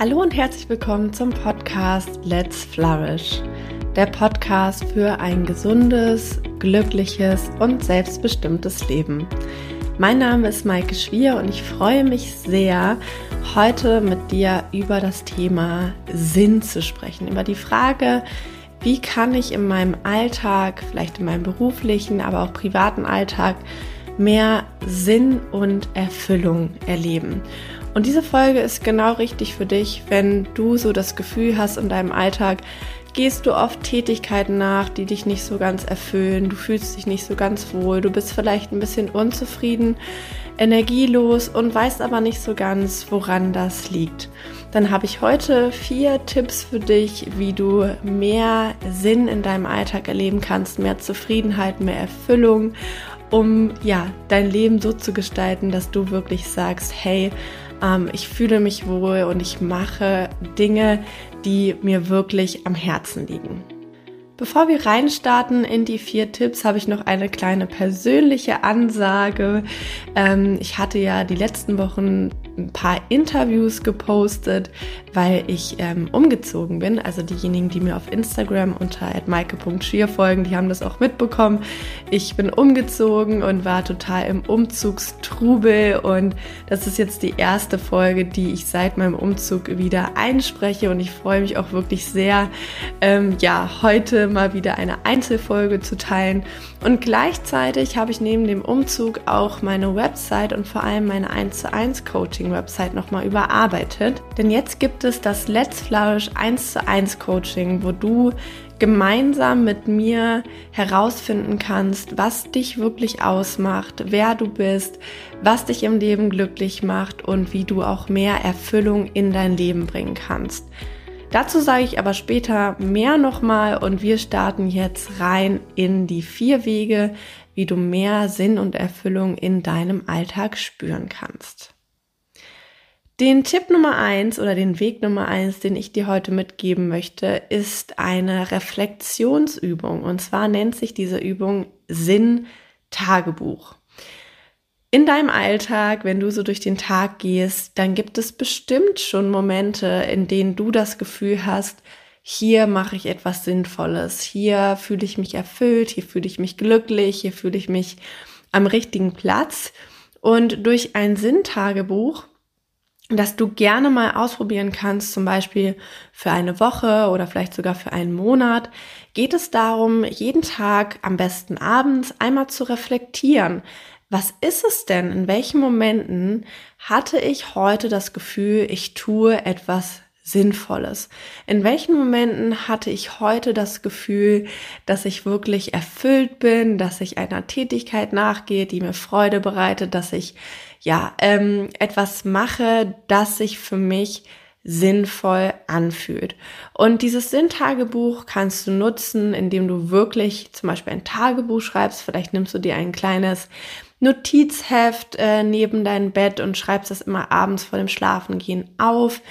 Hallo und herzlich willkommen zum Podcast Let's Flourish, der Podcast für ein gesundes, glückliches und selbstbestimmtes Leben. Mein Name ist Maike Schwier und ich freue mich sehr, heute mit dir über das Thema Sinn zu sprechen, über die Frage, wie kann ich in meinem Alltag, vielleicht in meinem beruflichen, aber auch privaten Alltag, mehr Sinn und Erfüllung erleben. Und diese Folge ist genau richtig für dich, wenn du so das Gefühl hast in deinem Alltag, gehst du oft Tätigkeiten nach, die dich nicht so ganz erfüllen, du fühlst dich nicht so ganz wohl, du bist vielleicht ein bisschen unzufrieden, energielos und weißt aber nicht so ganz, woran das liegt. Dann habe ich heute vier Tipps für dich, wie du mehr Sinn in deinem Alltag erleben kannst, mehr Zufriedenheit, mehr Erfüllung, um ja, dein Leben so zu gestalten, dass du wirklich sagst, hey, ich fühle mich wohl und ich mache Dinge, die mir wirklich am Herzen liegen. Bevor wir reinstarten in die vier Tipps, habe ich noch eine kleine persönliche Ansage. Ähm, ich hatte ja die letzten Wochen ein paar Interviews gepostet, weil ich ähm, umgezogen bin. Also diejenigen, die mir auf Instagram unter maike.schier folgen, die haben das auch mitbekommen. Ich bin umgezogen und war total im Umzugstrubel und das ist jetzt die erste Folge, die ich seit meinem Umzug wieder einspreche und ich freue mich auch wirklich sehr, ähm, ja, heute mal wieder eine Einzelfolge zu teilen. Und gleichzeitig habe ich neben dem Umzug auch meine Website und vor allem meine 1 zu 1 Coaching Website nochmal überarbeitet. Denn jetzt gibt es das Let's Flourish 1 zu 1 Coaching, wo du gemeinsam mit mir herausfinden kannst, was dich wirklich ausmacht, wer du bist, was dich im Leben glücklich macht und wie du auch mehr Erfüllung in dein Leben bringen kannst. Dazu sage ich aber später mehr nochmal und wir starten jetzt rein in die vier Wege, wie du mehr Sinn und Erfüllung in deinem Alltag spüren kannst. Den Tipp Nummer eins oder den Weg Nummer eins, den ich dir heute mitgeben möchte, ist eine Reflexionsübung. Und zwar nennt sich diese Übung Sinn-Tagebuch. In deinem Alltag, wenn du so durch den Tag gehst, dann gibt es bestimmt schon Momente, in denen du das Gefühl hast, hier mache ich etwas Sinnvolles, hier fühle ich mich erfüllt, hier fühle ich mich glücklich, hier fühle ich mich am richtigen Platz. Und durch ein Sinntagebuch dass du gerne mal ausprobieren kannst, zum Beispiel für eine Woche oder vielleicht sogar für einen Monat, geht es darum, jeden Tag am besten abends einmal zu reflektieren. Was ist es denn? In welchen Momenten hatte ich heute das Gefühl, ich tue etwas Sinnvolles? In welchen Momenten hatte ich heute das Gefühl, dass ich wirklich erfüllt bin, dass ich einer Tätigkeit nachgehe, die mir Freude bereitet, dass ich ja, ähm, etwas mache, das sich für mich sinnvoll anfühlt. Und dieses Sinntagebuch kannst du nutzen, indem du wirklich zum Beispiel ein Tagebuch schreibst. Vielleicht nimmst du dir ein kleines Notizheft äh, neben dein Bett und schreibst das immer abends vor dem Schlafengehen auf.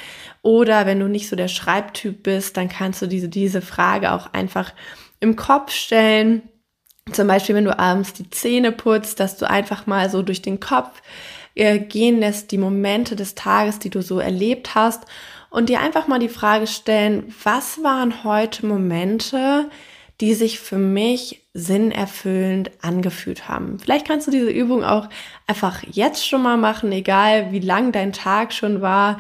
Oder wenn du nicht so der Schreibtyp bist, dann kannst du diese, diese Frage auch einfach im Kopf stellen. Zum Beispiel, wenn du abends die Zähne putzt, dass du einfach mal so durch den Kopf äh, gehen lässt, die Momente des Tages, die du so erlebt hast und dir einfach mal die Frage stellen, was waren heute Momente, die sich für mich sinnerfüllend angefühlt haben. Vielleicht kannst du diese Übung auch einfach jetzt schon mal machen, egal wie lang dein Tag schon war,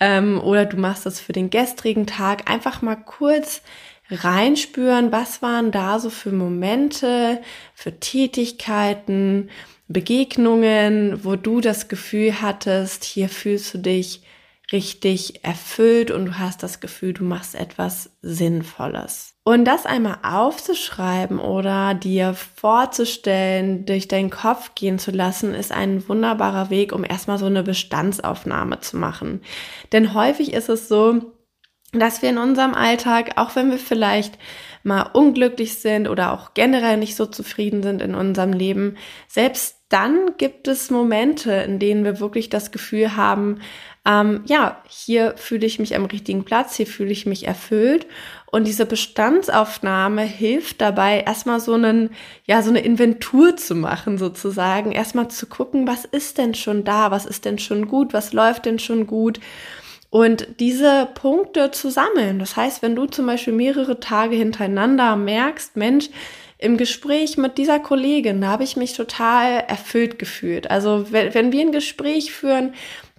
ähm, oder du machst das für den gestrigen Tag. Einfach mal kurz reinspüren, was waren da so für Momente, für Tätigkeiten, Begegnungen, wo du das Gefühl hattest, hier fühlst du dich richtig erfüllt und du hast das Gefühl, du machst etwas Sinnvolles. Und das einmal aufzuschreiben oder dir vorzustellen, durch deinen Kopf gehen zu lassen, ist ein wunderbarer Weg, um erstmal so eine Bestandsaufnahme zu machen. Denn häufig ist es so, dass wir in unserem Alltag, auch wenn wir vielleicht mal unglücklich sind oder auch generell nicht so zufrieden sind in unserem Leben, selbst dann gibt es Momente, in denen wir wirklich das Gefühl haben, ähm, ja, hier fühle ich mich am richtigen Platz, hier fühle ich mich erfüllt. Und diese Bestandsaufnahme hilft dabei, erstmal so einen, ja, so eine Inventur zu machen, sozusagen. Erstmal zu gucken, was ist denn schon da, was ist denn schon gut, was läuft denn schon gut und diese Punkte zu sammeln. Das heißt, wenn du zum Beispiel mehrere Tage hintereinander merkst, Mensch, im Gespräch mit dieser Kollegin, habe ich mich total erfüllt gefühlt. Also wenn, wenn wir ein Gespräch führen,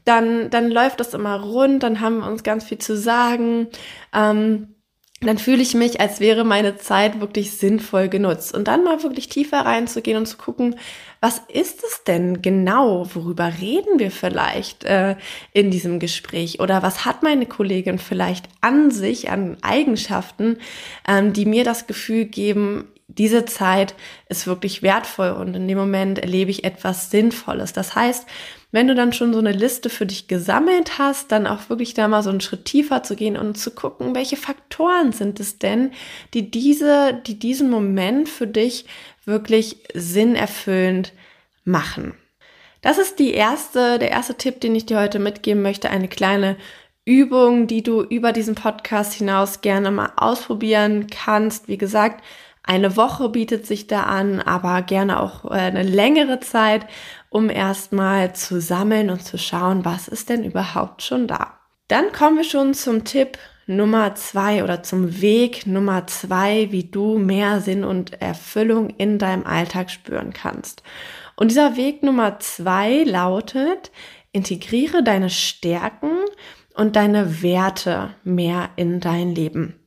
dann, dann läuft das immer rund, dann haben wir uns ganz viel zu sagen. Ähm, dann fühle ich mich, als wäre meine Zeit wirklich sinnvoll genutzt. Und dann mal wirklich tiefer reinzugehen und zu gucken, was ist es denn genau? Worüber reden wir vielleicht äh, in diesem Gespräch? Oder was hat meine Kollegin vielleicht an sich, an Eigenschaften, ähm, die mir das Gefühl geben, diese Zeit ist wirklich wertvoll und in dem Moment erlebe ich etwas Sinnvolles. Das heißt, wenn du dann schon so eine Liste für dich gesammelt hast, dann auch wirklich da mal so einen Schritt tiefer zu gehen und zu gucken, welche Faktoren sind es denn, die diese, die diesen Moment für dich wirklich sinnerfüllend machen. Das ist die erste, der erste Tipp, den ich dir heute mitgeben möchte, eine kleine Übung, die du über diesen Podcast hinaus gerne mal ausprobieren kannst. Wie gesagt, eine Woche bietet sich da an, aber gerne auch äh, eine längere Zeit, um erstmal zu sammeln und zu schauen, was ist denn überhaupt schon da. Dann kommen wir schon zum Tipp Nummer zwei oder zum Weg Nummer zwei, wie du mehr Sinn und Erfüllung in deinem Alltag spüren kannst. Und dieser Weg Nummer zwei lautet, integriere deine Stärken und deine Werte mehr in dein Leben.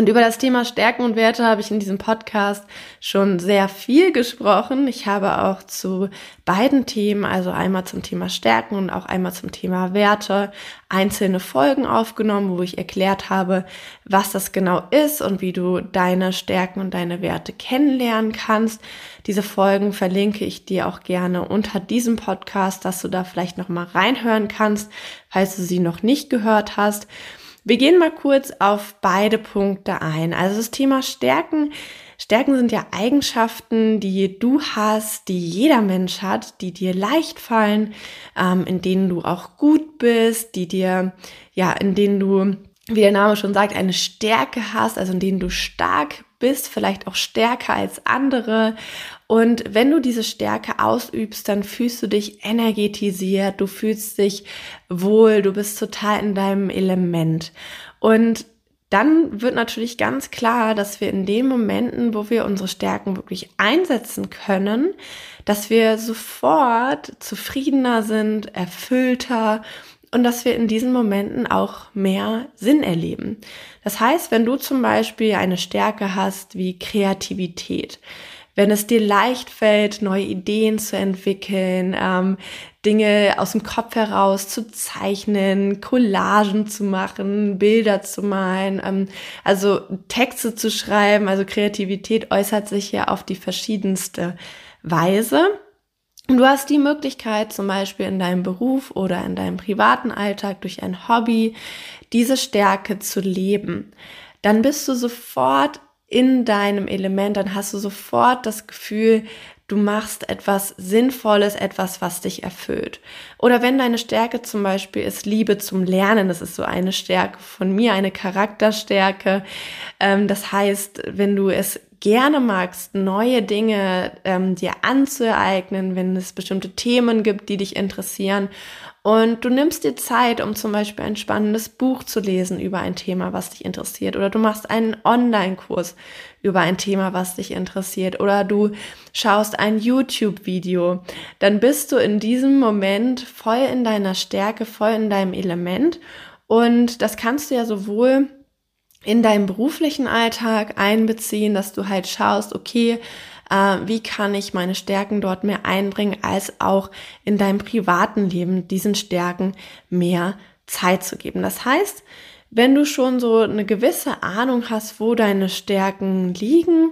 Und über das Thema Stärken und Werte habe ich in diesem Podcast schon sehr viel gesprochen. Ich habe auch zu beiden Themen, also einmal zum Thema Stärken und auch einmal zum Thema Werte, einzelne Folgen aufgenommen, wo ich erklärt habe, was das genau ist und wie du deine Stärken und deine Werte kennenlernen kannst. Diese Folgen verlinke ich dir auch gerne unter diesem Podcast, dass du da vielleicht noch mal reinhören kannst, falls du sie noch nicht gehört hast. Wir gehen mal kurz auf beide Punkte ein. Also das Thema Stärken. Stärken sind ja Eigenschaften, die du hast, die jeder Mensch hat, die dir leicht fallen, ähm, in denen du auch gut bist, die dir, ja, in denen du, wie der Name schon sagt, eine Stärke hast, also in denen du stark bist, vielleicht auch stärker als andere. Und wenn du diese Stärke ausübst, dann fühlst du dich energetisiert, du fühlst dich wohl, du bist total in deinem Element. Und dann wird natürlich ganz klar, dass wir in den Momenten, wo wir unsere Stärken wirklich einsetzen können, dass wir sofort zufriedener sind, erfüllter und dass wir in diesen Momenten auch mehr Sinn erleben. Das heißt, wenn du zum Beispiel eine Stärke hast wie Kreativität, wenn es dir leicht fällt, neue Ideen zu entwickeln, ähm, Dinge aus dem Kopf heraus zu zeichnen, Collagen zu machen, Bilder zu malen, ähm, also Texte zu schreiben, also Kreativität äußert sich ja auf die verschiedenste Weise. Und du hast die Möglichkeit, zum Beispiel in deinem Beruf oder in deinem privaten Alltag durch ein Hobby diese Stärke zu leben. Dann bist du sofort in deinem Element, dann hast du sofort das Gefühl, du machst etwas Sinnvolles, etwas, was dich erfüllt. Oder wenn deine Stärke zum Beispiel ist Liebe zum Lernen, das ist so eine Stärke von mir, eine Charakterstärke. Ähm, das heißt, wenn du es gerne magst, neue Dinge ähm, dir anzueignen, wenn es bestimmte Themen gibt, die dich interessieren. Und du nimmst dir Zeit, um zum Beispiel ein spannendes Buch zu lesen über ein Thema, was dich interessiert. Oder du machst einen Online-Kurs über ein Thema, was dich interessiert. Oder du schaust ein YouTube-Video. Dann bist du in diesem Moment voll in deiner Stärke, voll in deinem Element. Und das kannst du ja sowohl in deinem beruflichen Alltag einbeziehen, dass du halt schaust, okay, äh, wie kann ich meine Stärken dort mehr einbringen, als auch in deinem privaten Leben diesen Stärken mehr Zeit zu geben. Das heißt, wenn du schon so eine gewisse Ahnung hast, wo deine Stärken liegen,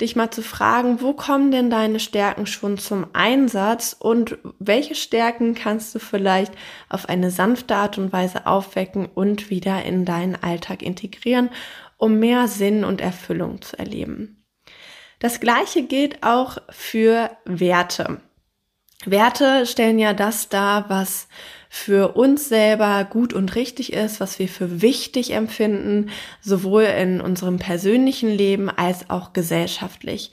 dich mal zu fragen, wo kommen denn deine Stärken schon zum Einsatz und welche Stärken kannst du vielleicht auf eine sanfte Art und Weise aufwecken und wieder in deinen Alltag integrieren, um mehr Sinn und Erfüllung zu erleben. Das gleiche gilt auch für Werte. Werte stellen ja das dar, was für uns selber gut und richtig ist, was wir für wichtig empfinden, sowohl in unserem persönlichen Leben als auch gesellschaftlich.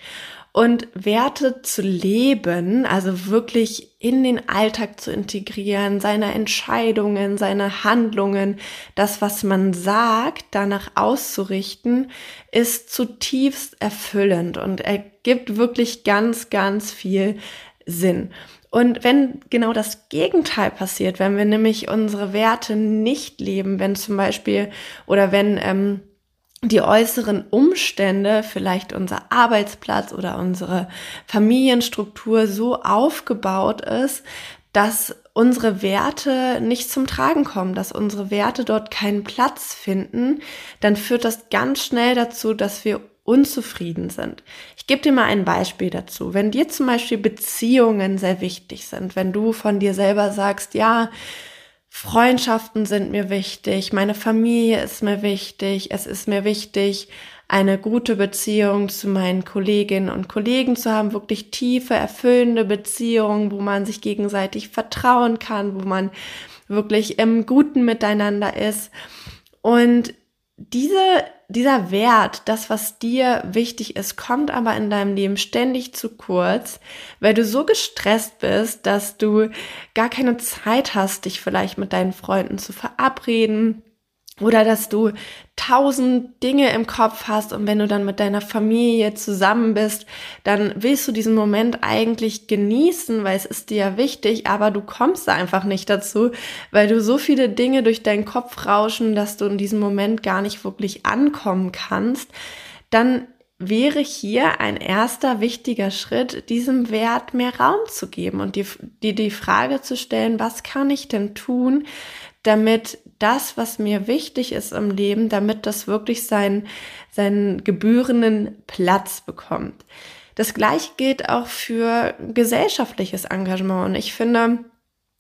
Und Werte zu leben, also wirklich in den Alltag zu integrieren, seine Entscheidungen, seine Handlungen, das, was man sagt, danach auszurichten, ist zutiefst erfüllend und ergibt wirklich ganz, ganz viel Sinn. Und wenn genau das Gegenteil passiert, wenn wir nämlich unsere Werte nicht leben, wenn zum Beispiel oder wenn ähm, die äußeren Umstände, vielleicht unser Arbeitsplatz oder unsere Familienstruktur so aufgebaut ist, dass unsere Werte nicht zum Tragen kommen, dass unsere Werte dort keinen Platz finden, dann führt das ganz schnell dazu, dass wir unzufrieden sind. Ich gebe dir mal ein Beispiel dazu. Wenn dir zum Beispiel Beziehungen sehr wichtig sind, wenn du von dir selber sagst, ja, Freundschaften sind mir wichtig, meine Familie ist mir wichtig, es ist mir wichtig, eine gute Beziehung zu meinen Kolleginnen und Kollegen zu haben, wirklich tiefe, erfüllende Beziehungen, wo man sich gegenseitig vertrauen kann, wo man wirklich im Guten miteinander ist. Und diese dieser Wert, das, was dir wichtig ist, kommt aber in deinem Leben ständig zu kurz, weil du so gestresst bist, dass du gar keine Zeit hast, dich vielleicht mit deinen Freunden zu verabreden, oder dass du tausend Dinge im Kopf hast und wenn du dann mit deiner Familie zusammen bist, dann willst du diesen Moment eigentlich genießen, weil es ist dir ja wichtig, aber du kommst einfach nicht dazu, weil du so viele Dinge durch deinen Kopf rauschen, dass du in diesem Moment gar nicht wirklich ankommen kannst, dann wäre hier ein erster wichtiger Schritt, diesem Wert mehr Raum zu geben und dir die, die Frage zu stellen, was kann ich denn tun, damit das, was mir wichtig ist im Leben, damit das wirklich seinen, seinen gebührenden Platz bekommt. Das gleiche gilt auch für gesellschaftliches Engagement. Und ich finde,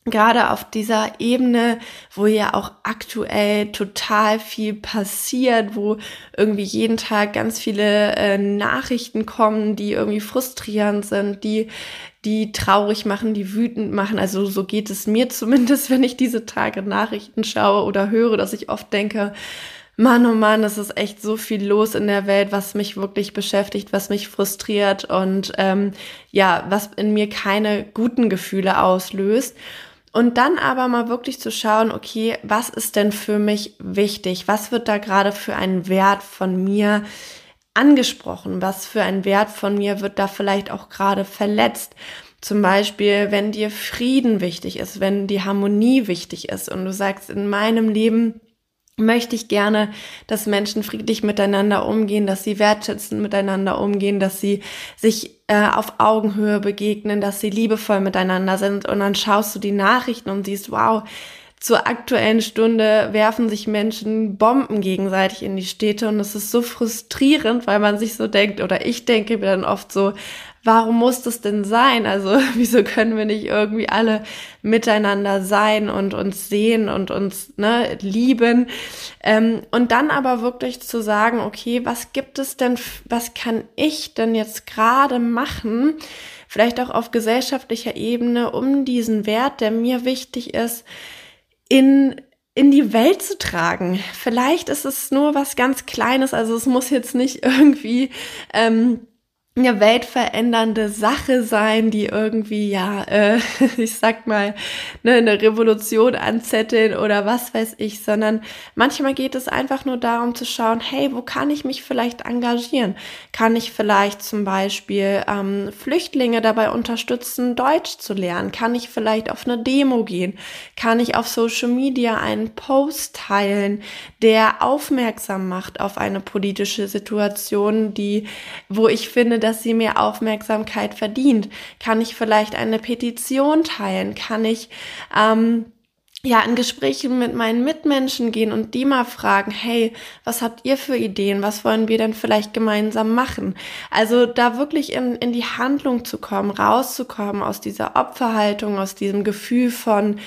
gerade auf dieser Ebene, wo ja auch aktuell total viel passiert, wo irgendwie jeden Tag ganz viele äh, Nachrichten kommen, die irgendwie frustrierend sind, die die traurig machen, die wütend machen. Also so geht es mir zumindest, wenn ich diese Tage Nachrichten schaue oder höre, dass ich oft denke, Mann, oh Mann, es ist echt so viel los in der Welt, was mich wirklich beschäftigt, was mich frustriert und ähm, ja, was in mir keine guten Gefühle auslöst. Und dann aber mal wirklich zu schauen, okay, was ist denn für mich wichtig? Was wird da gerade für einen Wert von mir angesprochen? Was für ein Wert von mir wird da vielleicht auch gerade verletzt? Zum Beispiel, wenn dir Frieden wichtig ist, wenn die Harmonie wichtig ist und du sagst, in meinem Leben möchte ich gerne, dass Menschen friedlich miteinander umgehen, dass sie wertschätzend miteinander umgehen, dass sie sich äh, auf Augenhöhe begegnen, dass sie liebevoll miteinander sind. Und dann schaust du die Nachrichten und siehst, wow, zur aktuellen Stunde werfen sich Menschen Bomben gegenseitig in die Städte und es ist so frustrierend, weil man sich so denkt, oder ich denke mir dann oft so, warum muss das denn sein? Also wieso können wir nicht irgendwie alle miteinander sein und uns sehen und uns ne, lieben? Ähm, und dann aber wirklich zu sagen, okay, was gibt es denn, was kann ich denn jetzt gerade machen? Vielleicht auch auf gesellschaftlicher Ebene, um diesen Wert, der mir wichtig ist, in in die Welt zu tragen. Vielleicht ist es nur was ganz Kleines, also es muss jetzt nicht irgendwie ähm, eine weltverändernde Sache sein, die irgendwie, ja, äh, ich sag mal, ne, eine Revolution anzetteln oder was weiß ich, sondern manchmal geht es einfach nur darum zu schauen, hey, wo kann ich mich vielleicht engagieren? Kann ich vielleicht zum Beispiel ähm, Flüchtlinge dabei unterstützen, Deutsch zu lernen? Kann ich vielleicht auf eine Demo gehen? Kann ich auf Social Media einen Post teilen, der aufmerksam macht auf eine politische Situation, die, wo ich finde, dass sie mehr Aufmerksamkeit verdient? Kann ich vielleicht eine Petition teilen? Kann ich ähm, ja, in Gesprächen mit meinen Mitmenschen gehen und die mal fragen, hey, was habt ihr für Ideen? Was wollen wir denn vielleicht gemeinsam machen? Also da wirklich in, in die Handlung zu kommen, rauszukommen aus dieser Opferhaltung, aus diesem Gefühl von,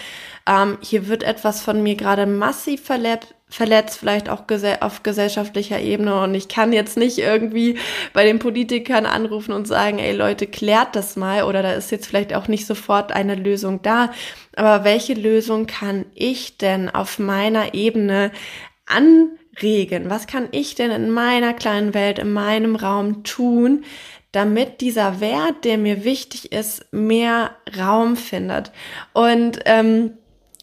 ähm, hier wird etwas von mir gerade massiv verletzt, verletzt, vielleicht auch auf gesellschaftlicher Ebene. Und ich kann jetzt nicht irgendwie bei den Politikern anrufen und sagen, ey Leute, klärt das mal. Oder da ist jetzt vielleicht auch nicht sofort eine Lösung da. Aber welche Lösung kann ich denn auf meiner Ebene anregen? Was kann ich denn in meiner kleinen Welt, in meinem Raum tun, damit dieser Wert, der mir wichtig ist, mehr Raum findet. Und ähm,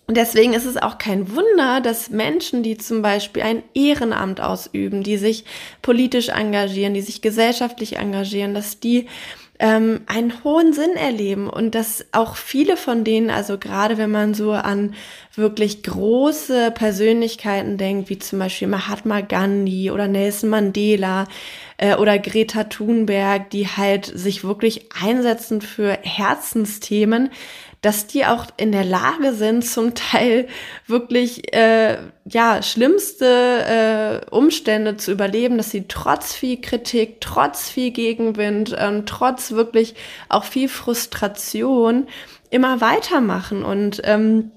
Deswegen ist es auch kein Wunder, dass Menschen, die zum Beispiel ein Ehrenamt ausüben, die sich politisch engagieren, die sich gesellschaftlich engagieren, dass die ähm, einen hohen Sinn erleben und dass auch viele von denen, also gerade wenn man so an wirklich große Persönlichkeiten denkt, wie zum Beispiel Mahatma Gandhi oder Nelson Mandela äh, oder Greta Thunberg, die halt sich wirklich einsetzen für Herzensthemen, dass die auch in der Lage sind, zum Teil wirklich äh, ja schlimmste äh, Umstände zu überleben, dass sie trotz viel Kritik, trotz viel Gegenwind, ähm, trotz wirklich auch viel Frustration immer weitermachen und ähm,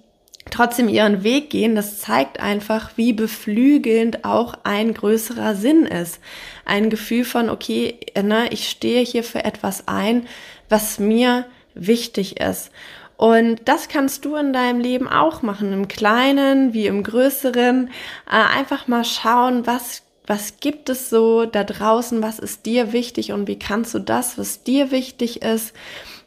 trotzdem ihren Weg gehen, das zeigt einfach, wie beflügelnd auch ein größerer Sinn ist. Ein Gefühl von, okay, ne, ich stehe hier für etwas ein, was mir wichtig ist. Und das kannst du in deinem Leben auch machen, im Kleinen wie im Größeren. Äh, einfach mal schauen, was, was gibt es so da draußen, was ist dir wichtig und wie kannst du das, was dir wichtig ist,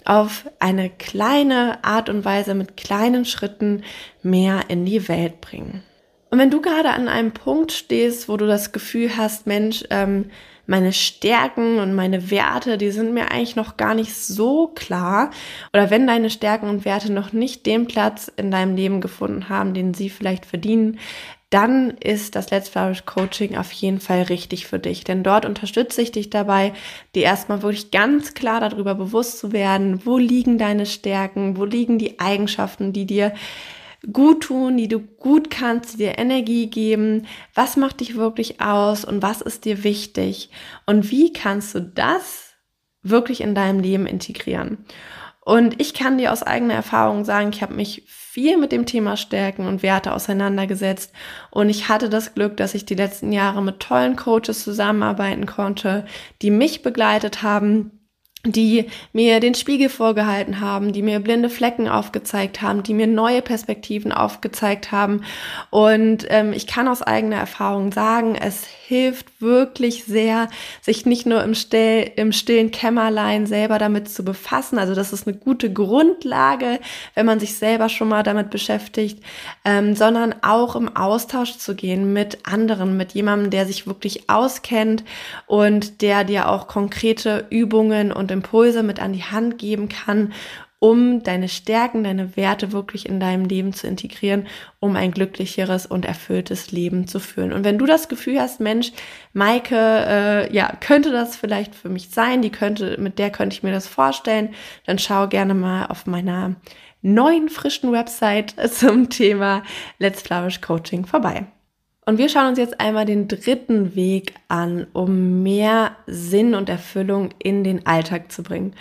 auf eine kleine Art und Weise mit kleinen Schritten mehr in die Welt bringen. Und wenn du gerade an einem Punkt stehst, wo du das Gefühl hast, Mensch, ähm, meine Stärken und meine Werte, die sind mir eigentlich noch gar nicht so klar. Oder wenn deine Stärken und Werte noch nicht den Platz in deinem Leben gefunden haben, den sie vielleicht verdienen, dann ist das Let's Flourish Coaching auf jeden Fall richtig für dich. Denn dort unterstütze ich dich dabei, dir erstmal wirklich ganz klar darüber bewusst zu werden, wo liegen deine Stärken, wo liegen die Eigenschaften, die dir gut tun, die du gut kannst, die dir Energie geben. Was macht dich wirklich aus und was ist dir wichtig? Und wie kannst du das wirklich in deinem Leben integrieren? Und ich kann dir aus eigener Erfahrung sagen, ich habe mich viel mit dem Thema Stärken und Werte auseinandergesetzt und ich hatte das Glück, dass ich die letzten Jahre mit tollen Coaches zusammenarbeiten konnte, die mich begleitet haben, die mir den Spiegel vorgehalten haben, die mir blinde Flecken aufgezeigt haben, die mir neue Perspektiven aufgezeigt haben. Und ähm, ich kann aus eigener Erfahrung sagen, es hilft wirklich sehr, sich nicht nur im, Still, im stillen Kämmerlein selber damit zu befassen. Also das ist eine gute Grundlage, wenn man sich selber schon mal damit beschäftigt, ähm, sondern auch im Austausch zu gehen mit anderen, mit jemandem, der sich wirklich auskennt und der dir auch konkrete Übungen und Impulse mit an die Hand geben kann, um deine Stärken, deine Werte wirklich in deinem Leben zu integrieren, um ein glücklicheres und erfülltes Leben zu führen. Und wenn du das Gefühl hast, Mensch, Maike, äh, ja, könnte das vielleicht für mich sein, die könnte, mit der könnte ich mir das vorstellen, dann schau gerne mal auf meiner neuen frischen Website zum Thema Let's Flourish Coaching vorbei. Und wir schauen uns jetzt einmal den dritten Weg an, um mehr Sinn und Erfüllung in den Alltag zu bringen.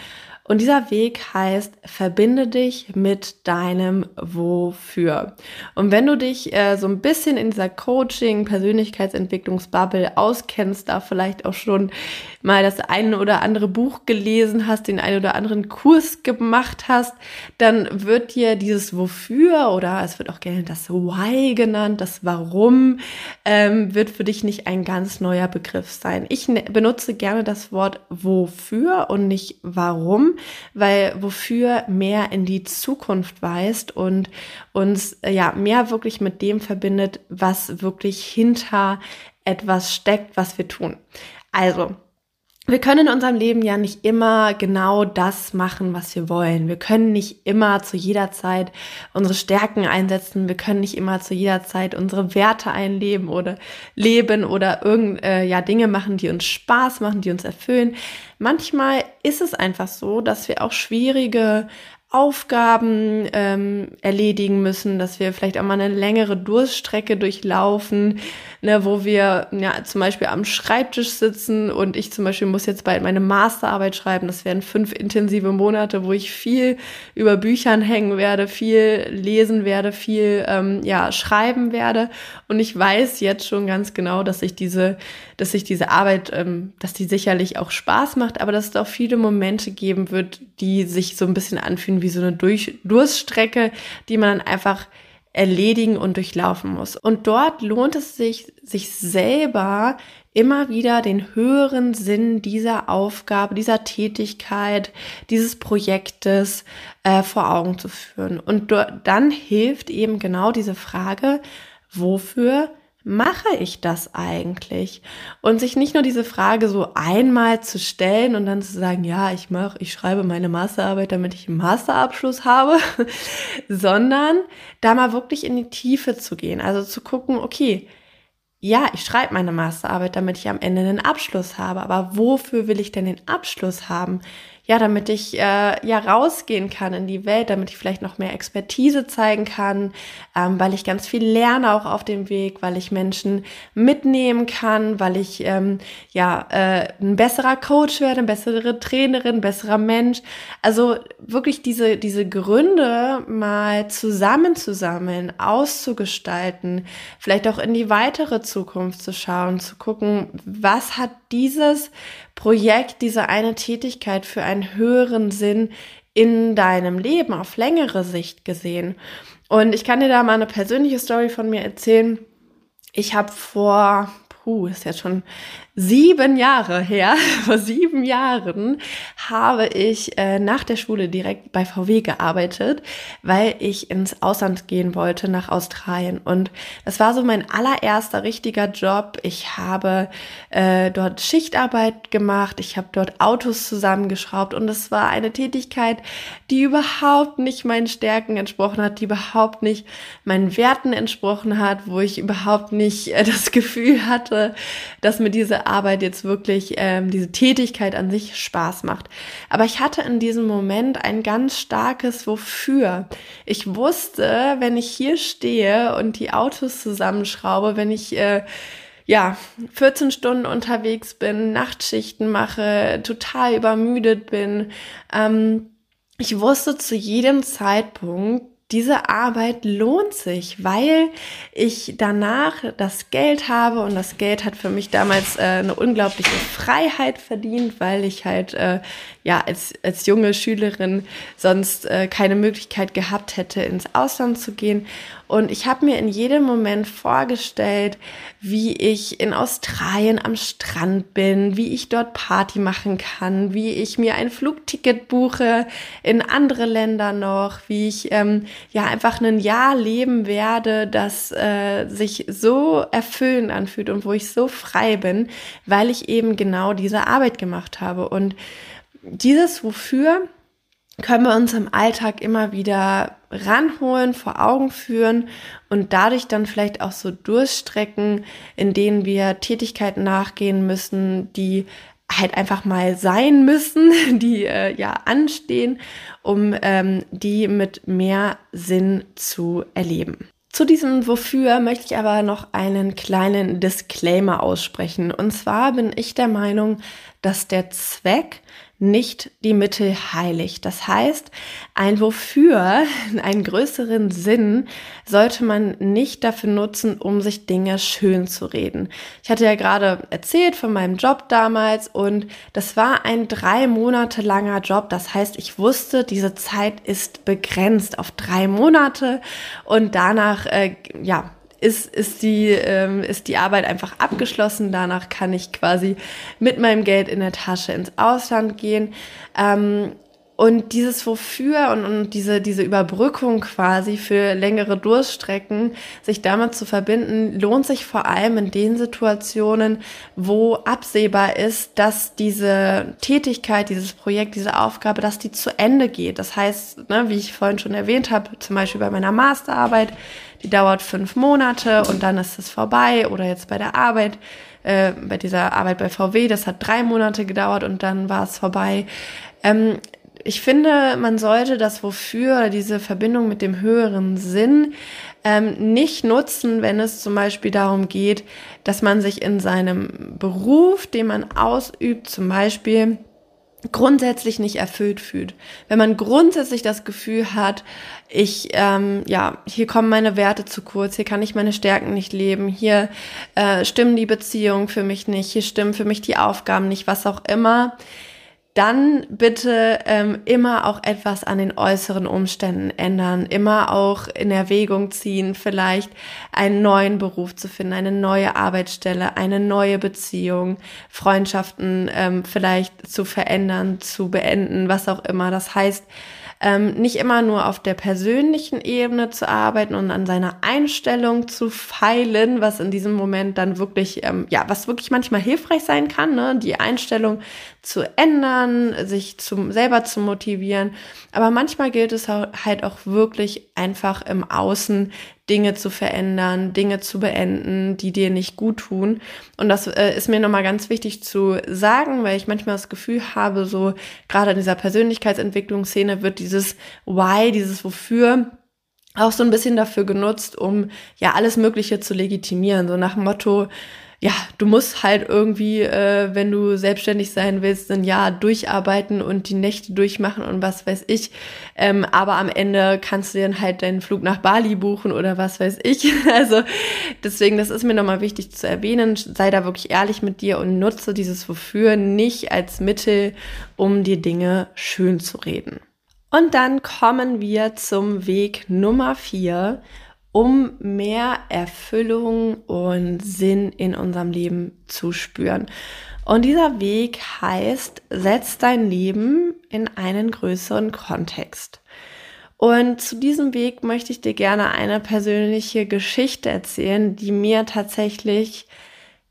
Und dieser Weg heißt, verbinde dich mit deinem Wofür. Und wenn du dich äh, so ein bisschen in dieser Coaching, Persönlichkeitsentwicklungsbubble auskennst, da vielleicht auch schon mal das eine oder andere Buch gelesen hast, den einen oder anderen Kurs gemacht hast, dann wird dir dieses Wofür oder es wird auch gerne das Why genannt, das Warum, ähm, wird für dich nicht ein ganz neuer Begriff sein. Ich ne benutze gerne das Wort Wofür und nicht Warum, weil Wofür mehr in die Zukunft weist und uns äh, ja mehr wirklich mit dem verbindet, was wirklich hinter etwas steckt, was wir tun. Also, wir können in unserem Leben ja nicht immer genau das machen, was wir wollen. Wir können nicht immer zu jeder Zeit unsere Stärken einsetzen. Wir können nicht immer zu jeder Zeit unsere Werte einleben oder leben oder irgend äh, ja Dinge machen, die uns Spaß machen, die uns erfüllen. Manchmal ist es einfach so, dass wir auch schwierige Aufgaben ähm, erledigen müssen, dass wir vielleicht auch mal eine längere Durststrecke durchlaufen, ne, wo wir ja zum Beispiel am Schreibtisch sitzen und ich zum Beispiel muss jetzt bald meine Masterarbeit schreiben. Das werden fünf intensive Monate, wo ich viel über Büchern hängen werde, viel lesen werde, viel ähm, ja schreiben werde. Und ich weiß jetzt schon ganz genau, dass ich diese, dass ich diese Arbeit, ähm, dass die sicherlich auch Spaß macht, aber dass es auch viele Momente geben wird, die sich so ein bisschen anfühlen wie so eine Durch Durststrecke, die man dann einfach erledigen und durchlaufen muss. Und dort lohnt es sich, sich selber immer wieder den höheren Sinn dieser Aufgabe, dieser Tätigkeit, dieses Projektes äh, vor Augen zu führen. Und dann hilft eben genau diese Frage, wofür mache ich das eigentlich? Und sich nicht nur diese Frage so einmal zu stellen und dann zu sagen, ja, ich mache, ich schreibe meine Masterarbeit, damit ich einen Masterabschluss habe, sondern da mal wirklich in die Tiefe zu gehen. Also zu gucken, okay, ja, ich schreibe meine Masterarbeit, damit ich am Ende einen Abschluss habe. Aber wofür will ich denn den Abschluss haben? Ja, damit ich äh, ja rausgehen kann in die Welt, damit ich vielleicht noch mehr Expertise zeigen kann, ähm, weil ich ganz viel lerne auch auf dem Weg, weil ich Menschen mitnehmen kann, weil ich ähm, ja äh, ein besserer Coach werde, eine bessere Trainerin, besserer Mensch. Also wirklich diese diese Gründe mal zusammenzusammeln, auszugestalten, vielleicht auch in die weitere Zukunft zu schauen, zu gucken, was hat dieses Projekt, diese eine Tätigkeit für einen höheren Sinn in deinem Leben auf längere Sicht gesehen. Und ich kann dir da mal eine persönliche Story von mir erzählen. Ich habe vor, puh, ist jetzt schon sieben Jahre her, vor sieben Jahren, habe ich äh, nach der Schule direkt bei VW gearbeitet, weil ich ins Ausland gehen wollte, nach Australien. Und das war so mein allererster richtiger Job. Ich habe äh, dort Schichtarbeit gemacht, ich habe dort Autos zusammengeschraubt und es war eine Tätigkeit, die überhaupt nicht meinen Stärken entsprochen hat, die überhaupt nicht meinen Werten entsprochen hat, wo ich überhaupt nicht äh, das Gefühl hatte, dass mir diese Arbeit jetzt wirklich, ähm, diese Tätigkeit an sich Spaß macht. Aber ich hatte in diesem Moment ein ganz starkes Wofür. Ich wusste, wenn ich hier stehe und die Autos zusammenschraube, wenn ich äh, ja, 14 Stunden unterwegs bin, Nachtschichten mache, total übermüdet bin. Ähm, ich wusste zu jedem Zeitpunkt, diese Arbeit lohnt sich, weil ich danach das Geld habe und das Geld hat für mich damals äh, eine unglaubliche Freiheit verdient, weil ich halt äh, ja als, als junge Schülerin sonst äh, keine Möglichkeit gehabt hätte, ins Ausland zu gehen. Und ich habe mir in jedem Moment vorgestellt, wie ich in Australien am Strand bin, wie ich dort Party machen kann, wie ich mir ein Flugticket buche in andere Länder noch, wie ich ähm, ja einfach ein Jahr leben werde, das äh, sich so erfüllend anfühlt und wo ich so frei bin, weil ich eben genau diese Arbeit gemacht habe. Und dieses Wofür können wir uns im Alltag immer wieder ranholen, vor Augen führen und dadurch dann vielleicht auch so durchstrecken, in denen wir Tätigkeiten nachgehen müssen, die halt einfach mal sein müssen, die äh, ja anstehen, um ähm, die mit mehr Sinn zu erleben. Zu diesem Wofür möchte ich aber noch einen kleinen Disclaimer aussprechen. Und zwar bin ich der Meinung, dass der Zweck nicht die Mittel heiligt. Das heißt, ein Wofür, einen größeren Sinn sollte man nicht dafür nutzen, um sich Dinge schön zu reden. Ich hatte ja gerade erzählt von meinem Job damals und das war ein drei Monate langer Job. Das heißt, ich wusste, diese Zeit ist begrenzt auf drei Monate und danach, äh, ja, ist, ist, die, ähm, ist die Arbeit einfach abgeschlossen. Danach kann ich quasi mit meinem Geld in der Tasche ins Ausland gehen. Ähm, und dieses Wofür und, und diese, diese Überbrückung quasi für längere Durststrecken, sich damit zu verbinden, lohnt sich vor allem in den Situationen, wo absehbar ist, dass diese Tätigkeit, dieses Projekt, diese Aufgabe, dass die zu Ende geht. Das heißt, ne, wie ich vorhin schon erwähnt habe, zum Beispiel bei meiner Masterarbeit, die dauert fünf Monate und dann ist es vorbei oder jetzt bei der Arbeit, äh, bei dieser Arbeit bei VW, das hat drei Monate gedauert und dann war es vorbei. Ähm, ich finde, man sollte das Wofür, diese Verbindung mit dem höheren Sinn ähm, nicht nutzen, wenn es zum Beispiel darum geht, dass man sich in seinem Beruf, den man ausübt, zum Beispiel grundsätzlich nicht erfüllt fühlt. Wenn man grundsätzlich das Gefühl hat, ich, ähm, ja, hier kommen meine Werte zu kurz, hier kann ich meine Stärken nicht leben, hier äh, stimmen die Beziehungen für mich nicht, hier stimmen für mich die Aufgaben nicht, was auch immer, dann bitte ähm, immer auch etwas an den äußeren Umständen ändern, immer auch in Erwägung ziehen, vielleicht einen neuen Beruf zu finden, eine neue Arbeitsstelle, eine neue Beziehung, Freundschaften ähm, vielleicht zu verändern, zu beenden, was auch immer. Das heißt, ähm, nicht immer nur auf der persönlichen Ebene zu arbeiten und an seiner Einstellung zu feilen, was in diesem Moment dann wirklich, ähm, ja, was wirklich manchmal hilfreich sein kann, ne? die Einstellung zu ändern, sich zum, selber zu motivieren. Aber manchmal gilt es halt auch wirklich einfach im Außen Dinge zu verändern, Dinge zu beenden, die dir nicht gut tun. Und das äh, ist mir nochmal ganz wichtig zu sagen, weil ich manchmal das Gefühl habe, so gerade in dieser Persönlichkeitsentwicklungsszene wird dieses Why, dieses Wofür auch so ein bisschen dafür genutzt, um ja alles Mögliche zu legitimieren. So nach Motto, ja, du musst halt irgendwie, äh, wenn du selbstständig sein willst, ein Jahr durcharbeiten und die Nächte durchmachen und was weiß ich. Ähm, aber am Ende kannst du dann halt deinen Flug nach Bali buchen oder was weiß ich. Also deswegen, das ist mir nochmal wichtig zu erwähnen. Sei da wirklich ehrlich mit dir und nutze dieses Wofür nicht als Mittel, um dir Dinge schön zu reden. Und dann kommen wir zum Weg Nummer vier um mehr Erfüllung und Sinn in unserem Leben zu spüren. Und dieser Weg heißt, setz dein Leben in einen größeren Kontext. Und zu diesem Weg möchte ich dir gerne eine persönliche Geschichte erzählen, die mir tatsächlich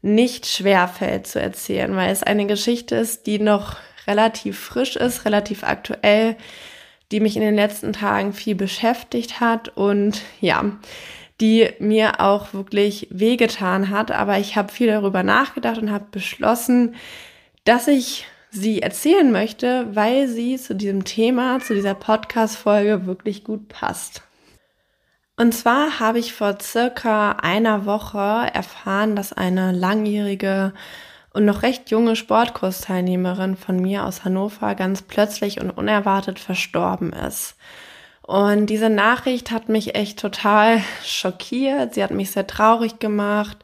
nicht schwer fällt zu erzählen, weil es eine Geschichte ist, die noch relativ frisch ist, relativ aktuell, die mich in den letzten Tagen viel beschäftigt hat und ja, die mir auch wirklich wehgetan hat. Aber ich habe viel darüber nachgedacht und habe beschlossen, dass ich sie erzählen möchte, weil sie zu diesem Thema, zu dieser Podcast-Folge wirklich gut passt. Und zwar habe ich vor circa einer Woche erfahren, dass eine langjährige und noch recht junge Sportkursteilnehmerin von mir aus Hannover ganz plötzlich und unerwartet verstorben ist. Und diese Nachricht hat mich echt total schockiert. Sie hat mich sehr traurig gemacht.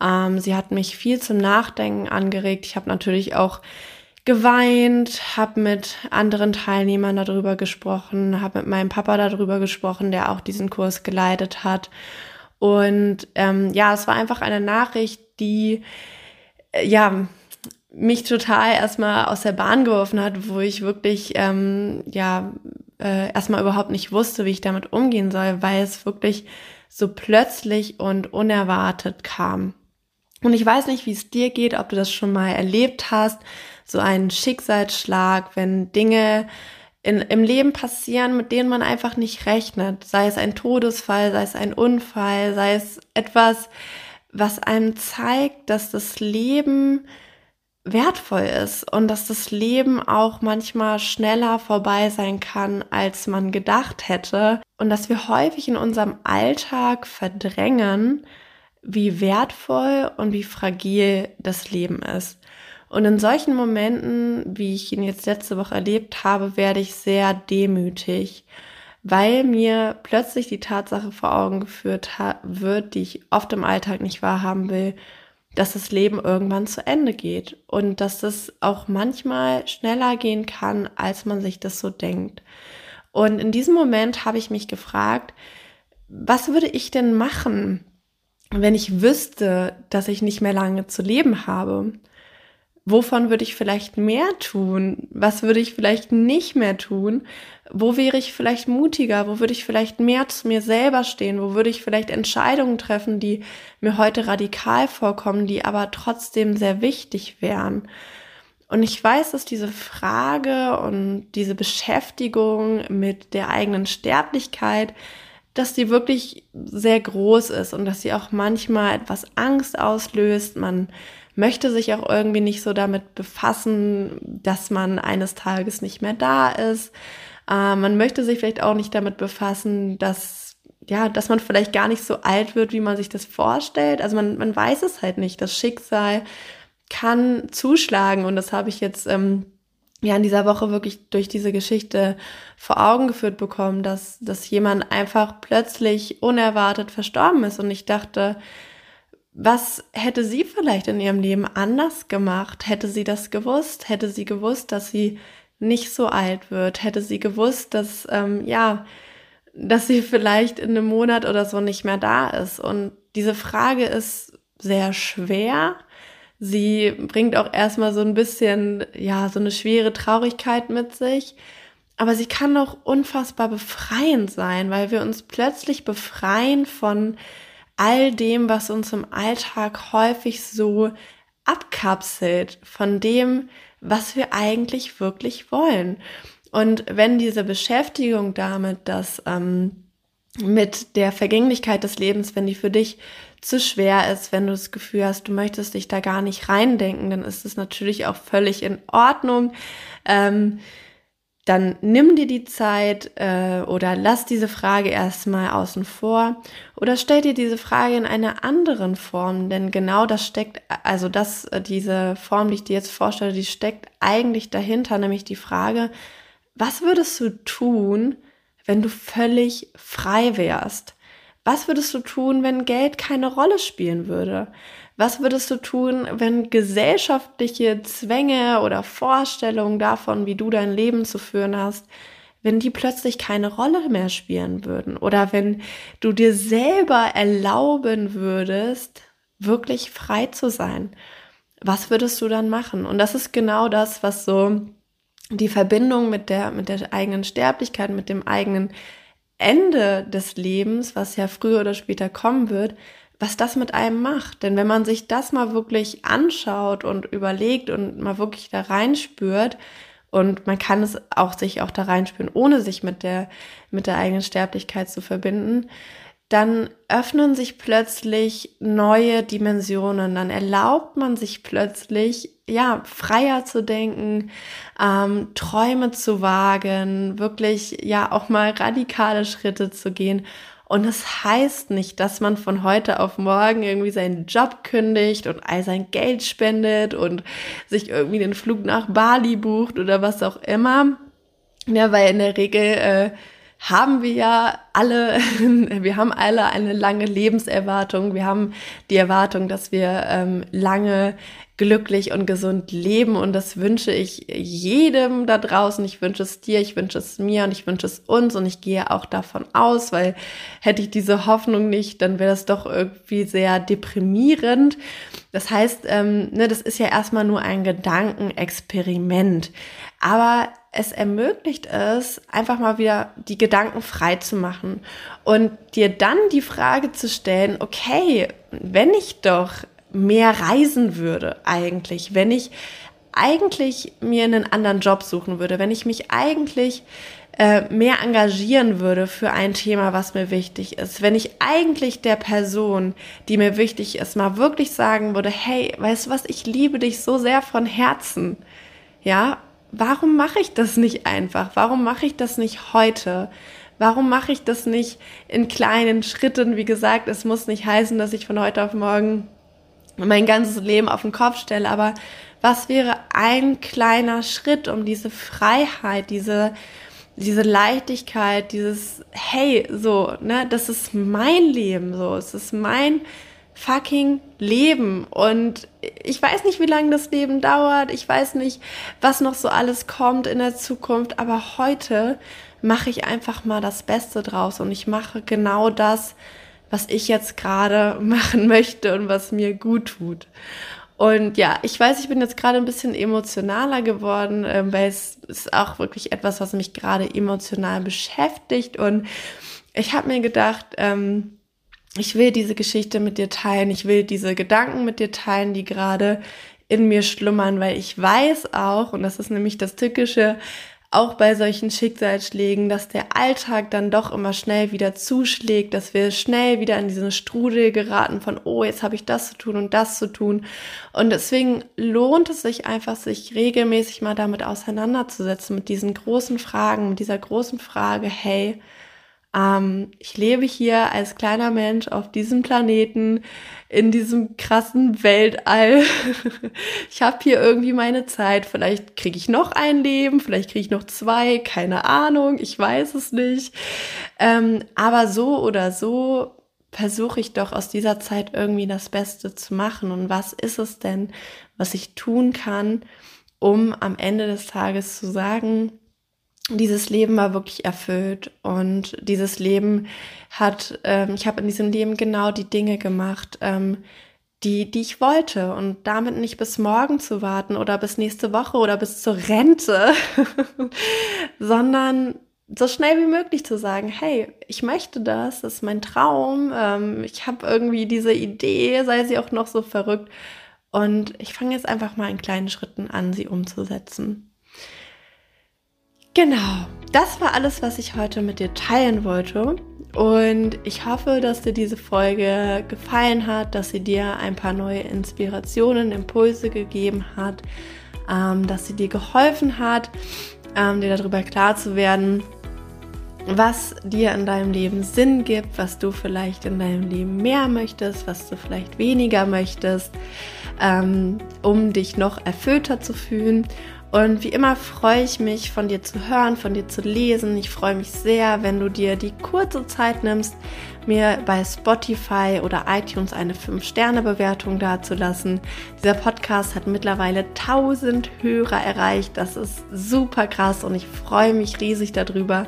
Ähm, sie hat mich viel zum Nachdenken angeregt. Ich habe natürlich auch geweint, habe mit anderen Teilnehmern darüber gesprochen, habe mit meinem Papa darüber gesprochen, der auch diesen Kurs geleitet hat. Und ähm, ja, es war einfach eine Nachricht, die ja, mich total erstmal aus der Bahn geworfen hat, wo ich wirklich, ähm, ja, äh, erstmal überhaupt nicht wusste, wie ich damit umgehen soll, weil es wirklich so plötzlich und unerwartet kam. Und ich weiß nicht, wie es dir geht, ob du das schon mal erlebt hast, so einen Schicksalsschlag, wenn Dinge in, im Leben passieren, mit denen man einfach nicht rechnet. Sei es ein Todesfall, sei es ein Unfall, sei es etwas, was einem zeigt, dass das Leben wertvoll ist und dass das Leben auch manchmal schneller vorbei sein kann, als man gedacht hätte und dass wir häufig in unserem Alltag verdrängen, wie wertvoll und wie fragil das Leben ist. Und in solchen Momenten, wie ich ihn jetzt letzte Woche erlebt habe, werde ich sehr demütig weil mir plötzlich die Tatsache vor Augen geführt wird, die ich oft im Alltag nicht wahrhaben will, dass das Leben irgendwann zu Ende geht und dass das auch manchmal schneller gehen kann, als man sich das so denkt. Und in diesem Moment habe ich mich gefragt, was würde ich denn machen, wenn ich wüsste, dass ich nicht mehr lange zu leben habe? Wovon würde ich vielleicht mehr tun? Was würde ich vielleicht nicht mehr tun? Wo wäre ich vielleicht mutiger? Wo würde ich vielleicht mehr zu mir selber stehen? Wo würde ich vielleicht Entscheidungen treffen, die mir heute radikal vorkommen, die aber trotzdem sehr wichtig wären? Und ich weiß, dass diese Frage und diese Beschäftigung mit der eigenen Sterblichkeit, dass die wirklich sehr groß ist und dass sie auch manchmal etwas Angst auslöst. Man möchte sich auch irgendwie nicht so damit befassen, dass man eines Tages nicht mehr da ist. Äh, man möchte sich vielleicht auch nicht damit befassen, dass ja, dass man vielleicht gar nicht so alt wird, wie man sich das vorstellt. Also man, man weiß es halt nicht. Das Schicksal kann zuschlagen und das habe ich jetzt ähm, ja in dieser Woche wirklich durch diese Geschichte vor Augen geführt bekommen, dass, dass jemand einfach plötzlich unerwartet verstorben ist und ich dachte, was hätte sie vielleicht in ihrem Leben anders gemacht? Hätte sie das gewusst? Hätte sie gewusst, dass sie nicht so alt wird? Hätte sie gewusst, dass, ähm, ja, dass sie vielleicht in einem Monat oder so nicht mehr da ist? Und diese Frage ist sehr schwer. Sie bringt auch erstmal so ein bisschen, ja, so eine schwere Traurigkeit mit sich. Aber sie kann auch unfassbar befreiend sein, weil wir uns plötzlich befreien von all dem, was uns im Alltag häufig so abkapselt, von dem, was wir eigentlich wirklich wollen. Und wenn diese Beschäftigung damit, dass ähm, mit der Vergänglichkeit des Lebens, wenn die für dich zu schwer ist, wenn du das Gefühl hast, du möchtest dich da gar nicht reindenken, dann ist es natürlich auch völlig in Ordnung. Ähm, dann nimm dir die Zeit äh, oder lass diese Frage erstmal außen vor oder stell dir diese Frage in einer anderen Form, denn genau das steckt, also das, äh, diese Form, die ich dir jetzt vorstelle, die steckt eigentlich dahinter, nämlich die Frage, was würdest du tun, wenn du völlig frei wärst? Was würdest du tun, wenn Geld keine Rolle spielen würde? Was würdest du tun, wenn gesellschaftliche Zwänge oder Vorstellungen davon, wie du dein Leben zu führen hast, wenn die plötzlich keine Rolle mehr spielen würden? Oder wenn du dir selber erlauben würdest, wirklich frei zu sein? Was würdest du dann machen? Und das ist genau das, was so die Verbindung mit der, mit der eigenen Sterblichkeit, mit dem eigenen Ende des Lebens, was ja früher oder später kommen wird, was das mit einem macht. Denn wenn man sich das mal wirklich anschaut und überlegt und mal wirklich da reinspürt, und man kann es auch sich auch da reinspüren, ohne sich mit der, mit der eigenen Sterblichkeit zu verbinden, dann öffnen sich plötzlich neue Dimensionen. Dann erlaubt man sich plötzlich, ja, freier zu denken, ähm, Träume zu wagen, wirklich, ja, auch mal radikale Schritte zu gehen und es heißt nicht, dass man von heute auf morgen irgendwie seinen Job kündigt und all sein Geld spendet und sich irgendwie den Flug nach Bali bucht oder was auch immer. Ja, weil in der Regel äh, haben wir ja alle, wir haben alle eine lange Lebenserwartung. Wir haben die Erwartung, dass wir ähm, lange glücklich und gesund leben. Und das wünsche ich jedem da draußen. Ich wünsche es dir, ich wünsche es mir und ich wünsche es uns. Und ich gehe auch davon aus, weil hätte ich diese Hoffnung nicht, dann wäre das doch irgendwie sehr deprimierend. Das heißt, ähm, ne, das ist ja erstmal nur ein Gedankenexperiment. Aber es ermöglicht es, einfach mal wieder die Gedanken frei zu machen und dir dann die Frage zu stellen, okay, wenn ich doch mehr reisen würde eigentlich, wenn ich eigentlich mir einen anderen Job suchen würde, wenn ich mich eigentlich äh, mehr engagieren würde für ein Thema, was mir wichtig ist, wenn ich eigentlich der Person, die mir wichtig ist, mal wirklich sagen würde, hey, weißt du was, ich liebe dich so sehr von Herzen, ja, warum mache ich das nicht einfach? Warum mache ich das nicht heute? Warum mache ich das nicht in kleinen Schritten? Wie gesagt, es muss nicht heißen, dass ich von heute auf morgen mein ganzes Leben auf den Kopf stelle, aber was wäre ein kleiner Schritt, um diese Freiheit, diese, diese Leichtigkeit, dieses, hey, so, ne, das ist mein Leben, so, es ist mein fucking Leben. Und ich weiß nicht, wie lange das Leben dauert, ich weiß nicht, was noch so alles kommt in der Zukunft, aber heute mache ich einfach mal das Beste draus. Und ich mache genau das, was ich jetzt gerade machen möchte und was mir gut tut. Und ja, ich weiß, ich bin jetzt gerade ein bisschen emotionaler geworden, äh, weil es ist auch wirklich etwas, was mich gerade emotional beschäftigt. Und ich habe mir gedacht, ähm, ich will diese Geschichte mit dir teilen, ich will diese Gedanken mit dir teilen, die gerade in mir schlummern, weil ich weiß auch, und das ist nämlich das Tückische, auch bei solchen Schicksalsschlägen, dass der Alltag dann doch immer schnell wieder zuschlägt, dass wir schnell wieder in diesen Strudel geraten von, oh, jetzt habe ich das zu tun und das zu tun. Und deswegen lohnt es sich einfach, sich regelmäßig mal damit auseinanderzusetzen, mit diesen großen Fragen, mit dieser großen Frage, hey, ähm, ich lebe hier als kleiner Mensch auf diesem Planeten, in diesem krassen Weltall. ich habe hier irgendwie meine Zeit. Vielleicht kriege ich noch ein Leben, vielleicht kriege ich noch zwei, keine Ahnung, ich weiß es nicht. Ähm, aber so oder so versuche ich doch aus dieser Zeit irgendwie das Beste zu machen. Und was ist es denn, was ich tun kann, um am Ende des Tages zu sagen, dieses Leben war wirklich erfüllt. Und dieses Leben hat, ähm, ich habe in diesem Leben genau die Dinge gemacht, ähm, die, die ich wollte. Und damit nicht bis morgen zu warten oder bis nächste Woche oder bis zur Rente, sondern so schnell wie möglich zu sagen, hey, ich möchte das, das ist mein Traum, ähm, ich habe irgendwie diese Idee, sei sie auch noch so verrückt. Und ich fange jetzt einfach mal in kleinen Schritten an, sie umzusetzen. Genau, das war alles, was ich heute mit dir teilen wollte. Und ich hoffe, dass dir diese Folge gefallen hat, dass sie dir ein paar neue Inspirationen, Impulse gegeben hat, ähm, dass sie dir geholfen hat, ähm, dir darüber klar zu werden, was dir in deinem Leben Sinn gibt, was du vielleicht in deinem Leben mehr möchtest, was du vielleicht weniger möchtest, ähm, um dich noch erfüllter zu fühlen. Und wie immer freue ich mich, von dir zu hören, von dir zu lesen. Ich freue mich sehr, wenn du dir die kurze Zeit nimmst, mir bei Spotify oder iTunes eine 5-Sterne-Bewertung dazulassen. Dieser Podcast hat mittlerweile 1000 Hörer erreicht. Das ist super krass und ich freue mich riesig darüber.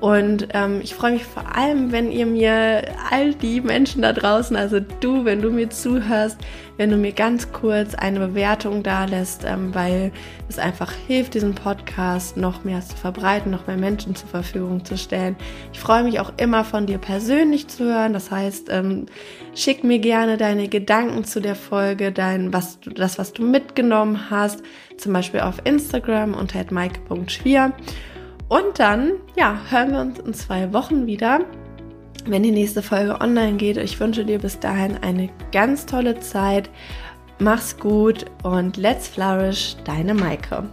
Und ähm, ich freue mich vor allem, wenn ihr mir all die Menschen da draußen, also du, wenn du mir zuhörst, wenn du mir ganz kurz eine Bewertung da lässt, ähm, weil es einfach hilft, diesen Podcast noch mehr zu verbreiten, noch mehr Menschen zur Verfügung zu stellen. Ich freue mich auch immer von dir persönlich zu hören. Das heißt, ähm, schick mir gerne deine Gedanken zu der Folge, dein, was du, das, was du mitgenommen hast, zum Beispiel auf Instagram unter maike.schwier. Und dann, ja, hören wir uns in zwei Wochen wieder, wenn die nächste Folge online geht. Ich wünsche dir bis dahin eine ganz tolle Zeit. Mach's gut und let's flourish, deine Maike.